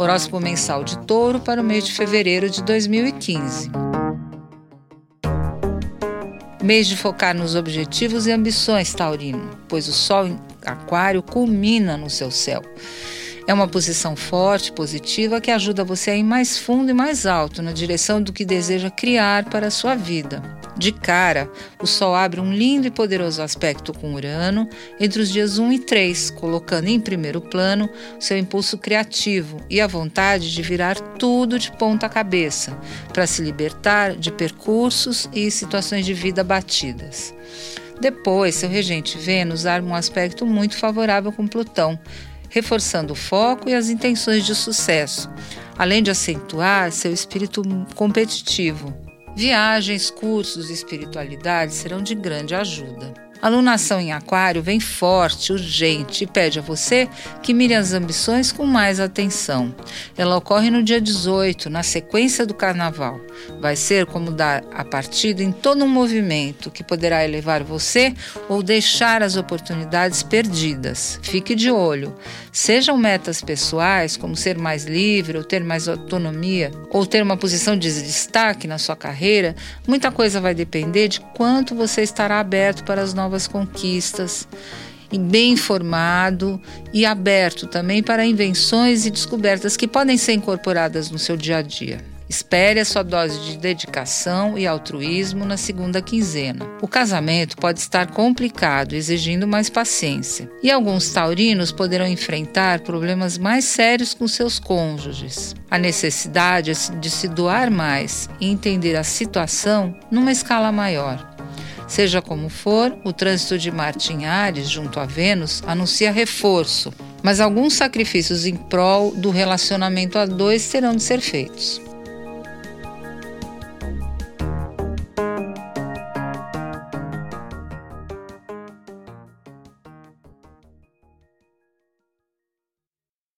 Horóscopo mensal de Touro para o mês de fevereiro de 2015. Mês de focar nos objetivos e ambições, Taurino, pois o Sol em Aquário culmina no seu céu. É uma posição forte, positiva, que ajuda você a ir mais fundo e mais alto na direção do que deseja criar para a sua vida. De cara, o Sol abre um lindo e poderoso aspecto com Urano entre os dias 1 e 3, colocando em primeiro plano seu impulso criativo e a vontade de virar tudo de ponta cabeça, para se libertar de percursos e situações de vida batidas. Depois, seu regente Vênus arma um aspecto muito favorável com Plutão, reforçando o foco e as intenções de sucesso, além de acentuar seu espírito competitivo. Viagens, cursos e espiritualidade serão de grande ajuda. A lunação em Aquário vem forte, urgente e pede a você que mire as ambições com mais atenção. Ela ocorre no dia 18, na sequência do carnaval. Vai ser como dar a partida em todo um movimento que poderá elevar você ou deixar as oportunidades perdidas. Fique de olho. Sejam metas pessoais, como ser mais livre ou ter mais autonomia, ou ter uma posição de destaque na sua carreira, muita coisa vai depender de quanto você estará aberto para as novas novas conquistas, e bem informado e aberto também para invenções e descobertas que podem ser incorporadas no seu dia a dia. Espere a sua dose de dedicação e altruísmo na segunda quinzena. O casamento pode estar complicado, exigindo mais paciência, e alguns taurinos poderão enfrentar problemas mais sérios com seus cônjuges. A necessidade de se doar mais e entender a situação numa escala maior. Seja como for, o trânsito de Marte em Ares junto a Vênus anuncia reforço, mas alguns sacrifícios em prol do relacionamento a dois terão de ser feitos.